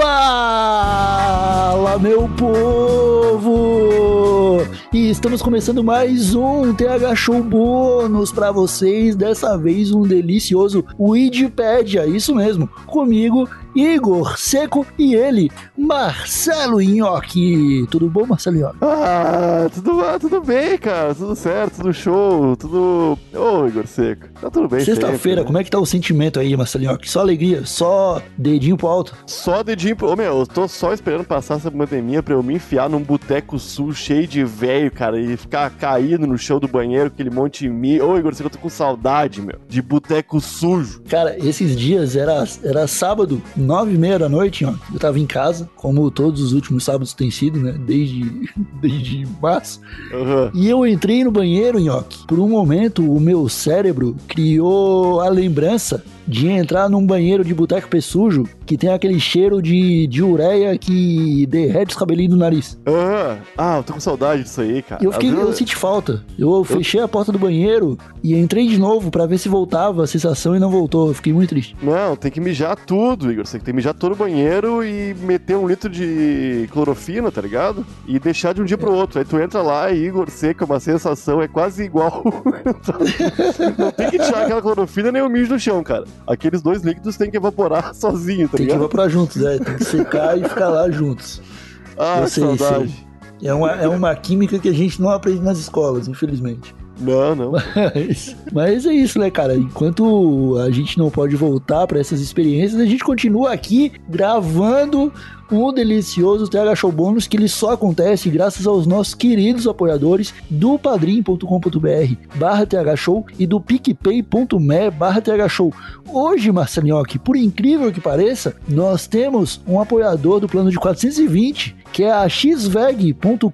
Fala, meu povo! E estamos começando mais um TH Show bônus para vocês. Dessa vez um delicioso Wikipedia, isso mesmo, comigo Igor Seco e ele, Marcelo Nhoque. Tudo bom, Marcelo Nhoque? Ah, tudo, ah, tudo bem, cara. Tudo certo, tudo show, tudo. Ô, Igor Seco. Tá tudo bem, Sexta-feira, né? como é que tá o sentimento aí, Marcelo Nhoque? Só alegria, só dedinho pro alto. Só dedinho pro. Ô, meu, eu tô só esperando passar essa pandemia pra eu me enfiar num boteco sul cheio de velho, cara, e ficar caído no chão do banheiro, aquele monte de mi. Ô, Igor Seco, eu tô com saudade, meu, de boteco sujo. Cara, esses dias era, era sábado, nove e meia da noite, ó. Eu tava em casa, como todos os últimos sábados têm sido, né? Desde, desde março. Aham. E eu entrei no banheiro, Nhoque. Por um momento, o meu cérebro criou a lembrança de entrar num banheiro de boteco pé sujo que tem aquele cheiro de, de ureia que derrete os cabelinhos do nariz. Aham. Ah, eu tô com saudade disso aí, cara. Eu fiquei, eu senti falta. Eu fechei a porta do banheiro e entrei de novo pra ver se voltava a sensação e não voltou. Eu fiquei muito triste. Não, tem que mijar tudo, Igor. Você tem que mijar todo o banheiro e meter um litro de clorofina, tá ligado? E deixar de um dia pro outro. Aí tu entra lá e Igor seca, uma sensação é quase igual. Não tem que tirar aquela clorofina nem o mijo do chão, cara. Aqueles dois líquidos tem que evaporar sozinho, tá Tem que ligado? evaporar juntos, é. Tem que secar e ficar lá juntos. Ah, que sei, saudade. É uma, é uma química que a gente não aprende nas escolas, infelizmente. Não, não. Mas, mas é isso, né, cara? Enquanto a gente não pode voltar para essas experiências, a gente continua aqui gravando um delicioso TH Show bônus que ele só acontece graças aos nossos queridos apoiadores do padrim.com.br barra TH Show e do picpay.me barra TH Show. Hoje, Marcelinhoque, por incrível que pareça, nós temos um apoiador do plano de 420, que é a xveg.com.br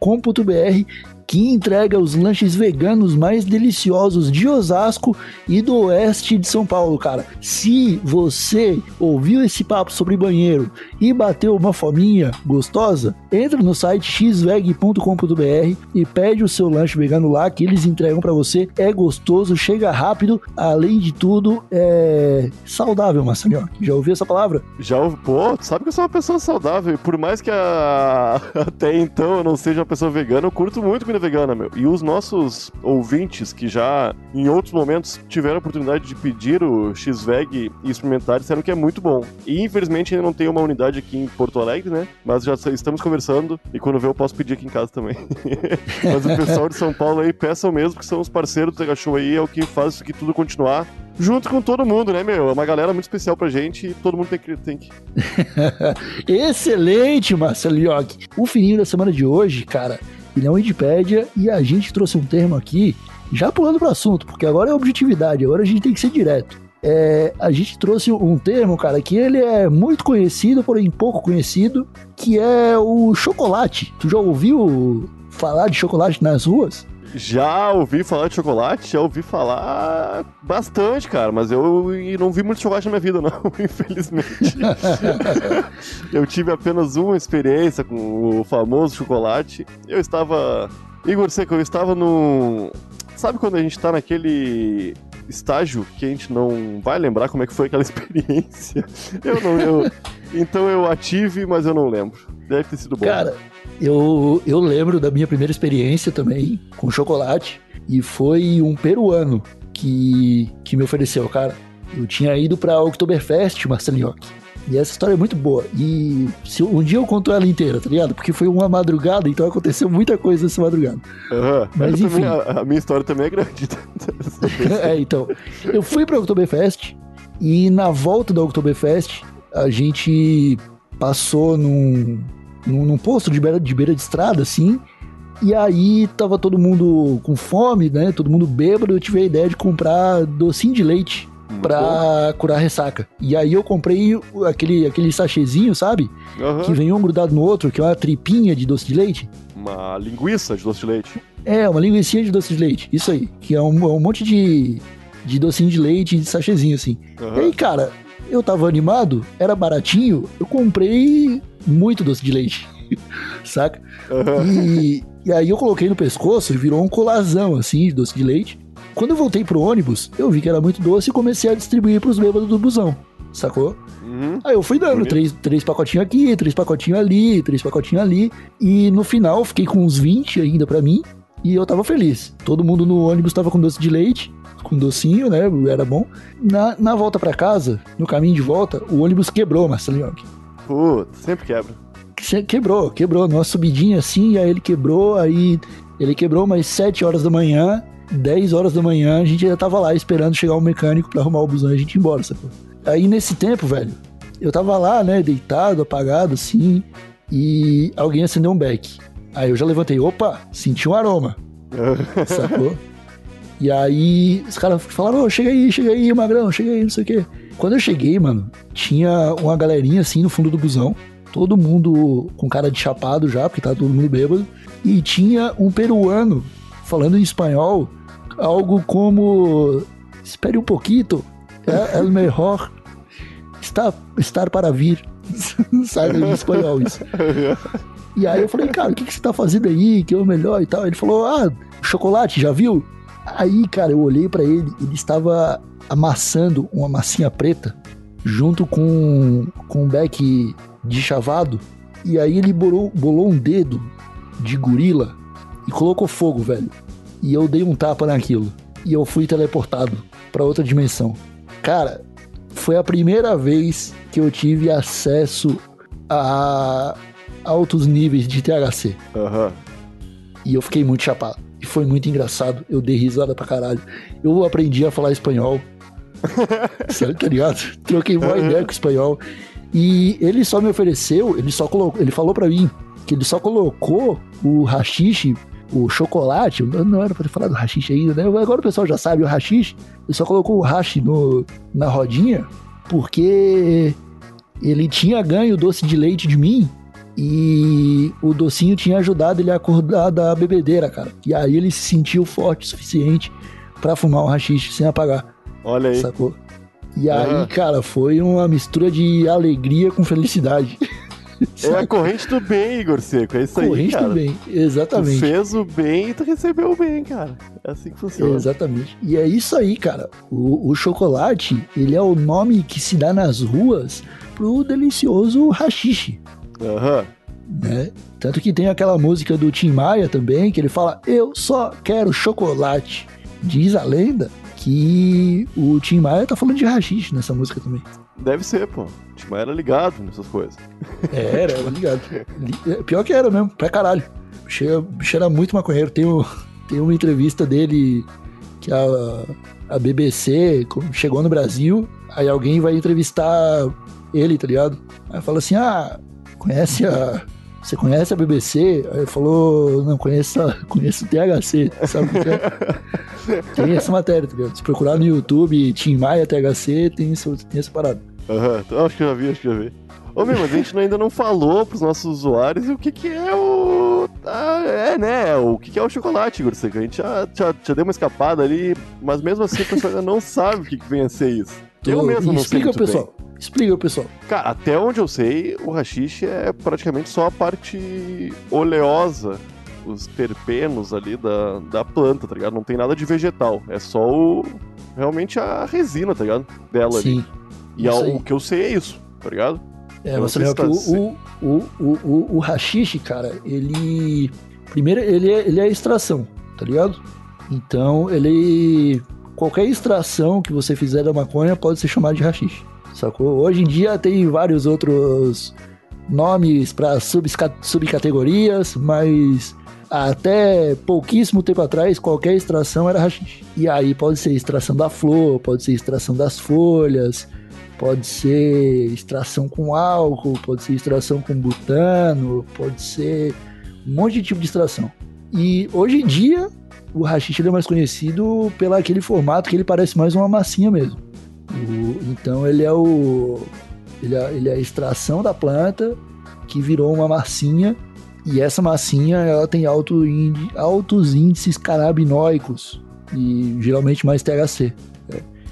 que entrega os lanches veganos mais deliciosos de Osasco e do oeste de São Paulo, cara. Se você ouviu esse papo sobre banheiro e bateu uma fominha gostosa, entra no site xveg.com.br e pede o seu lanche vegano lá que eles entregam pra você. É gostoso, chega rápido, além de tudo, é saudável, Marcelinho. Já ouviu essa palavra? Já ouvi. Pô, sabe que eu sou uma pessoa saudável. Por mais que a- até então eu não seja uma pessoa vegana, eu curto muito vegana, meu. E os nossos ouvintes que já em outros momentos tiveram a oportunidade de pedir o X-Veg e experimentar, disseram que é muito bom. E infelizmente ainda não tem uma unidade aqui em Porto Alegre, né? Mas já estamos conversando e quando ver eu posso pedir aqui em casa também. Mas o pessoal de São Paulo aí peçam mesmo, que são os parceiros do Tega Show aí, é o que faz isso aqui tudo continuar. Junto com todo mundo, né, meu? É uma galera muito especial pra gente e todo mundo tem que, tem que Excelente, Marcelo Yogi. O fininho da semana de hoje, cara, ele é um Wikipédia e a gente trouxe um termo aqui, já pulando pro assunto, porque agora é objetividade, agora a gente tem que ser direto. É, a gente trouxe um termo, cara, que ele é muito conhecido, porém pouco conhecido, que é o chocolate. Tu já ouviu falar de chocolate nas ruas? Já ouvi falar de chocolate, já ouvi falar bastante, cara, mas eu não vi muito chocolate na minha vida, não, infelizmente. eu tive apenas uma experiência com o famoso chocolate. Eu estava. Igor Seco, eu estava no. Sabe quando a gente tá naquele estágio que a gente não vai lembrar como é que foi aquela experiência? Eu não. Eu... Então eu a tive, mas eu não lembro. Deve ter sido bom. Cara, eu, eu lembro da minha primeira experiência também com chocolate e foi um peruano que, que me ofereceu, cara. Eu tinha ido pra Oktoberfest, Marcelinho. E essa história é muito boa. E se um dia eu conto ela inteira, tá ligado? Porque foi uma madrugada, então aconteceu muita coisa essa madrugada. Aham. Mas Eu também- enfim. a, a minha história também é grande. é, então. Eu fui pra Oktoberfest e na volta da Oktoberfest a gente passou num, num, num posto de beira, de beira de estrada, assim. E aí tava todo mundo com fome, né? Todo mundo bêbado. Eu tive a ideia de comprar docinho de leite pra curar ressaca. E aí eu comprei aquele, aquele sachêzinho, sabe? Aham. Que vem um grudado no outro, que é uma tripinha de doce de leite. Uma linguiça de doce de leite. É, uma linguiça de doce de leite, isso aí. Que é um, um monte de, de docinho de leite de sachêzinho, assim. Aham. E aí, cara, eu tava animado, era baratinho, eu comprei muito doce de leite, saca? Aham. E, e aí eu coloquei no pescoço e virou um colazão, assim, de doce de leite. Quando eu voltei pro ônibus, eu vi que era muito doce e comecei a distribuir pros bêbados do busão. sacou? Uhum. Aí eu fui dando Bonito. três, três pacotinhos aqui, três pacotinhos ali, três pacotinhos ali. E no final fiquei com uns 20 ainda pra mim. E eu tava feliz. Todo mundo no ônibus tava com doce de leite, com docinho, né? Era bom. Na, na volta pra casa, no caminho de volta, o ônibus quebrou, Marcelinho. Putz, sempre quebra. Que- Quebrou, quebrou. Numa subidinha assim, aí ele quebrou, aí ele quebrou umas 7 horas da manhã, 10 horas da manhã, a gente já tava lá esperando chegar um mecânico pra arrumar o busão e a gente ir embora, sacou? Aí nesse tempo, velho, eu tava lá, né, deitado, apagado, assim, e alguém acendeu um beck. Aí eu já levantei, opa, senti um aroma, sacou? E aí os caras falaram, ô, chega aí, chega aí, magrão, chega aí, não sei o quê. Quando eu cheguei, mano, tinha uma galerinha assim no fundo do busão, todo mundo com cara de chapado já, porque tava todo mundo bêbado, e tinha um peruano falando em espanhol, algo como espere um pouquito, é, é o melhor está, estar para vir. Sabe em espanhol isso. E aí eu falei, cara, o que, que você tá fazendo aí? Que é o melhor e tal. Ele falou, ah, chocolate, já viu? Aí, cara, eu olhei pra ele, ele estava amassando uma massinha preta junto com, com um beck de chavado. E aí ele bolou, bolou um dedo de gorila e colocou fogo, velho. E eu dei um tapa naquilo. E eu fui teleportado pra outra dimensão. Cara, foi a primeira vez que eu tive acesso a altos níveis de THC. Aham. E eu fiquei muito chapado. Foi muito engraçado. Eu dei risada pra caralho. Eu aprendi a falar espanhol. Sério, tá ligado? Troquei uma ideia com o espanhol. E ele só me ofereceu, ele só colocou, ele falou pra mim que ele só colocou o rachixe, o chocolate, não era pra ter falado do rachixe ainda, né? Agora o pessoal já sabe o rachixe. Ele só colocou o hash no, na rodinha porque ele tinha ganho doce de leite de mim e o docinho tinha ajudado ele a acordar da bebedeira, cara. E aí ele se sentiu forte o suficiente pra fumar um rachixe sem apagar, Olha aí. sacou? E aí, cara, foi uma mistura de alegria com felicidade. É a corrente do bem, Igor Seco. É isso aí, Corrente também, Tu exatamente. fez o bem e tu recebeu o bem, cara. É assim que funciona. Exatamente. E é isso aí, cara. O, o chocolate, ele é o nome que se dá nas ruas pro delicioso rachixe, Aham. né? Tanto que tem aquela música do Tim Maia também, que ele fala, eu só quero chocolate. Diz a lenda que o Tim Maia tá falando de rachixe nessa música também. Deve ser, pô. O Timão era ligado nessas coisas. É, era, era ligado. Li- é, Pior que era mesmo, pra caralho. O bicho era, muito maconheiro. Tem, o- tem uma entrevista dele que a, a BBC chegou no Brasil, aí alguém vai entrevistar ele, tá ligado? Aí fala assim: Ah, conhece a. Você conhece a BBC? Aí ele falou, não, conheço, a- conheço o THC, sabe o que é? Tem essa matéria, tá ligado? Se procurar no YouTube Tim Maia THC, tem, isso, tem essa parada. Aham. Então, acho que eu já vi, acho que já vi. Ô, meu, mas a gente ainda não falou pros nossos usuários o que que é o... Ah, é, né? O que que é o chocolate, Igor Seco. A gente já, já, já deu uma escapada ali, mas mesmo assim o pessoal ainda não sabe o que que vem a ser isso. Eu mesmo não sei Explica, pessoal. Explica, pessoal. Cara, até onde eu sei, o rachixe é praticamente só a parte oleosa, os terpenos ali da, da planta, tá ligado? Não tem nada de vegetal, é só o realmente a resina, tá ligado? Dela ali. Sim. E isso a- aí. o que eu sei é isso, tá ligado? É, Eu você lembra que tá o, o, o, o, o rachixe, cara, ele. Primeiro, ele é, ele é extração, tá ligado? Então, ele. Qualquer extração que você fizer da maconha pode ser chamada de rachixe, sacou? Hoje em dia tem vários outros nomes para subcategorias, mas até pouquíssimo tempo atrás, qualquer extração era rachixe. E aí pode ser extração da flor, pode ser extração das folhas, pode ser extração com álcool, pode ser extração com butano, pode ser um monte de tipo de extração. E hoje em dia, o ele é mais conhecido pelo aquele formato que ele parece mais uma massinha mesmo. O- então ele é o ele é, ele é a extração da planta que virou uma massinha e essa massinha ela tem alto índice, altos índices canabinoicos e geralmente mais THC.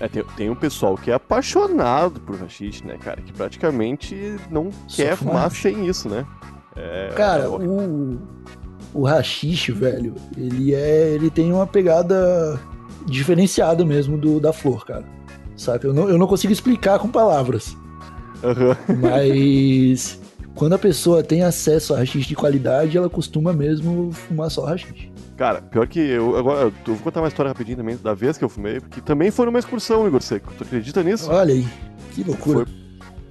É, tem, tem um pessoal que é apaixonado por rachixe, né, cara? Que praticamente não Só quer fumar fumar sem isso, né? É, Cara, é, o, o rachixe, velho, ele é. ele tem uma pegada diferenciada mesmo do, da flor, cara. Sabe? Eu não, eu não consigo explicar com palavras. Aham. Mas quando a pessoa tem acesso a rachixe de qualidade, ela costuma mesmo fumar só rachixe. Cara, pior que eu. Agora, eu vou contar uma história rapidinho também da vez que eu fumei, porque também foi numa excursão, Igor Seco. Tu acredita nisso? Olha aí, que loucura. Foi,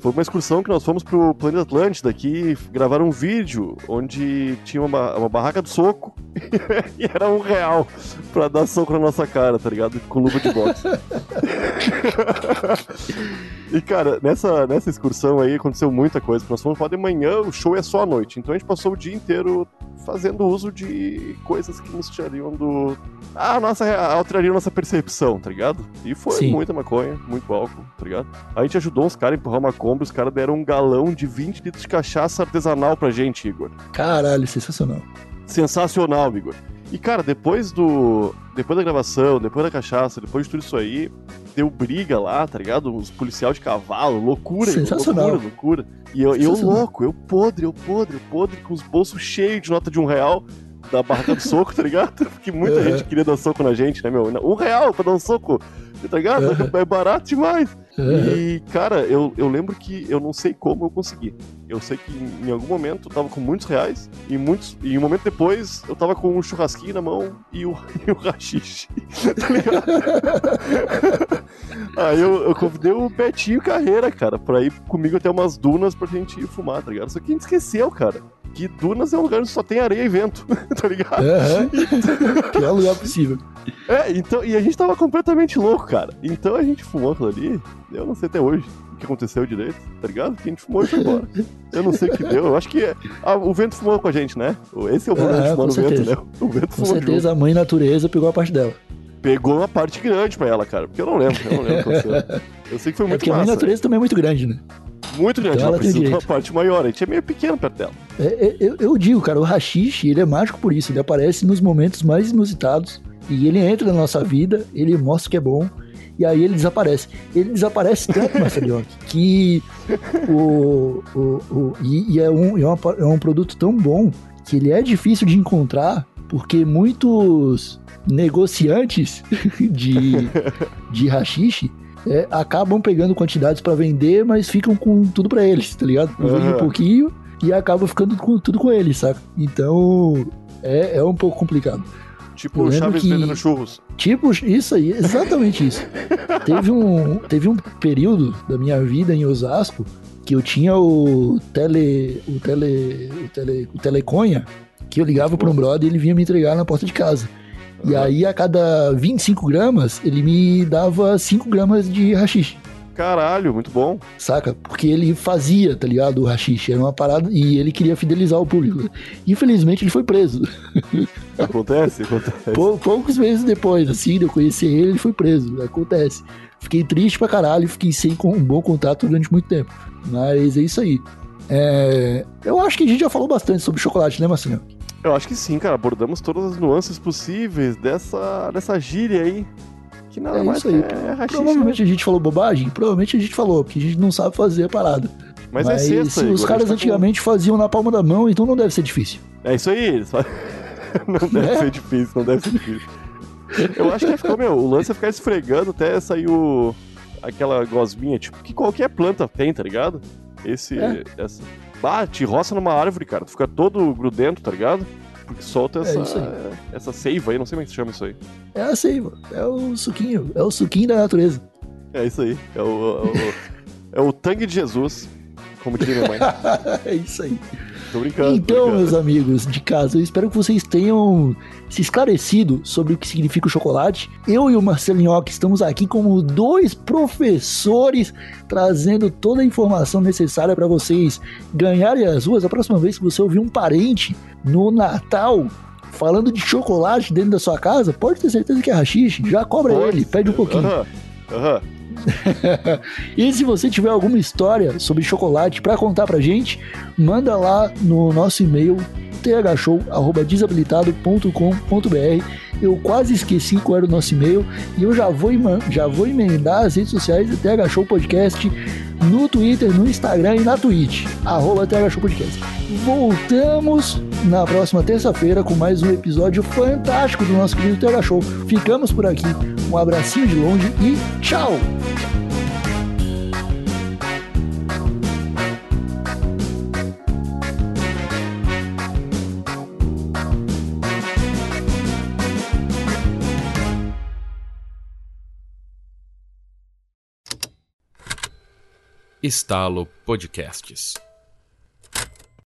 foi uma excursão que nós fomos pro Planeta Atlântida aqui gravar um vídeo onde tinha uma, uma barraca do soco e era um real pra dar soco na nossa cara, tá ligado? Com luva de boxe. e cara, nessa, nessa excursão aí aconteceu muita coisa. Nós fomos lá de manhã, o show é só à noite. Então a gente passou o dia inteiro fazendo uso de coisas que nos tirariam do. Ah, nossa, alterariam nossa percepção, tá ligado? E foi Sim. muita maconha, muito álcool, tá ligado? A gente ajudou uns caras a empurrar uma Kombi, os caras deram um galão de 20 litros de cachaça artesanal pra gente, Igor. Caralho, sensacional. Sensacional, Igor. E, cara, depois do. Depois da gravação, depois da cachaça, depois de tudo isso aí, deu briga lá, tá ligado? Os policiais de cavalo, loucura, Sensacional. loucura, loucura. E eu, eu louco, eu podre, eu podre, eu podre, com os bolsos cheios de nota de um real da barraca do soco, tá ligado? Porque muita gente queria dar soco na gente, né, meu? Um real pra dar um soco, tá ligado? Uhum. É barato demais. Aham. E, cara, eu, eu lembro que eu não sei como eu consegui. Eu sei que em, em algum momento eu tava com muitos reais, e, muitos, e um momento depois eu tava com um churrasquinho na mão e o, e o rachixe. tá ligado? Aí eu, eu convidei o Betinho Carreira, cara, pra ir comigo até umas dunas pra gente ir fumar, tá ligado? Só que a gente esqueceu, cara, que dunas é um lugar onde só tem areia e vento, tá ligado? Aham. Pior lugar possível. É, então, e a gente tava completamente louco, cara. Então a gente fumou aquilo ali, eu não sei até hoje o que aconteceu direito, tá ligado? Que a gente fumou e foi embora. Eu não sei o que deu, eu acho que é- ah, o vento fumou com a gente, né? Esse é o problema É, de fumar no vento, né? O vento Com fumou junto. certeza a mãe natureza pegou a parte dela. Pegou uma parte grande pra ela, cara, porque eu não lembro, eu não lembro o que aconteceu. Eu sei que foi É muito porque a mãe massa. natureza também é muito grande, né? Muito grande, Então ela ela precisa de uma parte maior, a gente é meio pequeno perto dela. É, é, eu, eu digo, cara, o rachixe, ele é mágico por isso. Ele aparece nos momentos mais inusitados. E ele entra na nossa vida, ele mostra que é bom. E aí ele desaparece. Ele desaparece tanto, Marcelinho, que o. o, o e, e é, um, é, uma- é um produto tão bom que ele é difícil de encontrar, porque muitos negociantes de, de rachixe é, acabam pegando quantidades pra vender, mas ficam com tudo pra eles, tá ligado? Vendem um pouquinho e acabam ficando com tudo com eles, saca? Então é, é um pouco complicado. Tipo o Chaves que- vendendo churros. Tipo, isso aí, exatamente isso. teve, um, teve um período da minha vida em Osasco que eu tinha o tele. o tele. o tele. o teleconha, que eu ligava para um brother e ele vinha me entregar na porta de casa. E aí, a cada 25 gramas, ele me dava 5 gramas de rachixe. Caralho, muito bom. Saca? Porque ele fazia, tá ligado? O rachixe. Era uma parada e ele queria fidelizar o público. Infelizmente, ele foi preso. Acontece, acontece. Pou- poucos meses depois, assim, de eu conhecer ele, ele foi preso. Acontece. Fiquei triste pra caralho, fiquei sem um bom contato durante muito tempo. Mas é isso aí. É, Eu acho que a gente já falou bastante sobre chocolate, né, Marcinho? Eu acho que sim, cara. Abordamos todas as nuances possíveis dessa, dessa gíria aí. Que nada É mais isso aí. é rachixe, né? Provavelmente a gente falou bobagem, provavelmente a gente falou, porque a gente não sabe fazer a parada. Mas, é sexta, se Igor, os caras tá antigamente faziam na palma da mão, então não deve ser difícil. É isso aí, eles fa- Não deve Né? ser difícil, não deve ser difícil. Eu acho que ficou, meu, o lance é ficar esfregando até sair o... aquela gosminha, tipo, que qualquer planta tem, tá ligado? Esse. É. Essa. Ah, te roça numa árvore, cara. Tu fica todo grudento, tá ligado? Porque solta É essa, aí. essa seiva aí, não sei como é que se chama isso aí. É a seiva, é o suquinho, é o suquinho da natureza. É isso aí. É o, é o, é o tangue de Jesus, como diria minha mãe. é isso aí. Tô brincando. tô Então, brincando. meus amigos de casa, eu espero que vocês tenham se esclarecido sobre o que significa o chocolate. Eu e o Marcelinho estamos aqui como dois professores trazendo toda a informação necessária para vocês ganharem as ruas. A próxima vez que você ouvir um parente no Natal falando de chocolate dentro da sua casa, pode ter certeza que é rachixe. Já cobra Pode ele, pede um pouquinho. Aham, aham. E se você tiver alguma história sobre chocolate pra contar pra gente, manda lá no nosso e-mail thshow@desabilitado.com.br. Eu quase esqueci qual era o nosso e-mail e eu já vou já vou emendar as redes sociais do TH Show Podcast no Twitter, no Instagram e na Twitch, arroba TH Show Podcast. Voltamos na próxima terça-feira com mais um episódio fantástico do nosso querido TH Show. Ficamos por aqui. Um abracinho de longe e tchau! Estalo Podcasts.